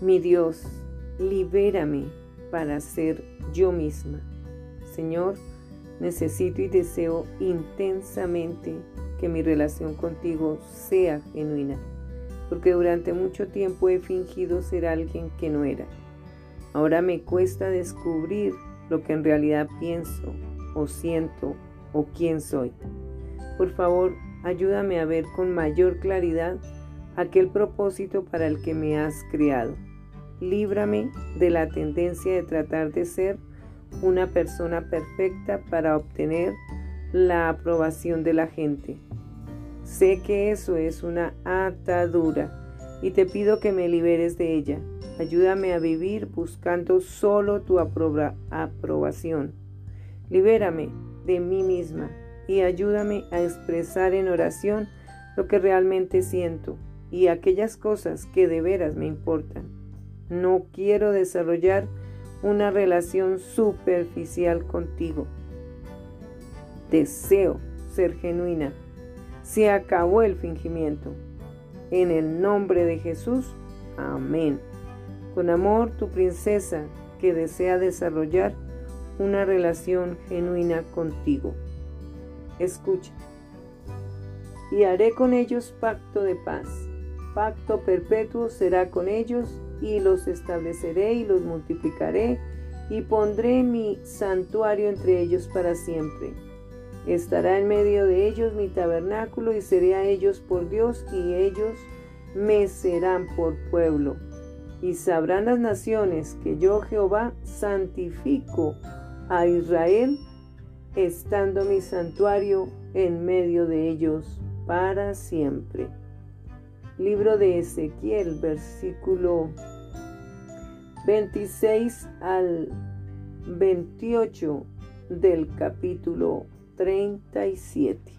Mi Dios, libérame para ser yo misma. Señor, necesito y deseo intensamente que mi relación contigo sea genuina, porque durante mucho tiempo he fingido ser alguien que no era. Ahora me cuesta descubrir lo que en realidad pienso o siento o quién soy. Por favor, ayúdame a ver con mayor claridad aquel propósito para el que me has creado. Líbrame de la tendencia de tratar de ser una persona perfecta para obtener la aprobación de la gente. Sé que eso es una atadura y te pido que me liberes de ella. Ayúdame a vivir buscando solo tu aprobación. Libérame de mí misma y ayúdame a expresar en oración lo que realmente siento y aquellas cosas que de veras me importan. No quiero desarrollar una relación superficial contigo. Deseo ser genuina. Se acabó el fingimiento. En el nombre de Jesús, amén. Con amor, tu princesa que desea desarrollar una relación genuina contigo. Escucha. Y haré con ellos pacto de paz. Pacto perpetuo será con ellos y los estableceré y los multiplicaré y pondré mi santuario entre ellos para siempre. Estará en medio de ellos mi tabernáculo y seré a ellos por Dios y ellos me serán por pueblo y sabrán las naciones que yo Jehová santifico a Israel, estando mi santuario en medio de ellos para siempre. Libro de Ezequiel, versículo 26 al 28 del capítulo 37.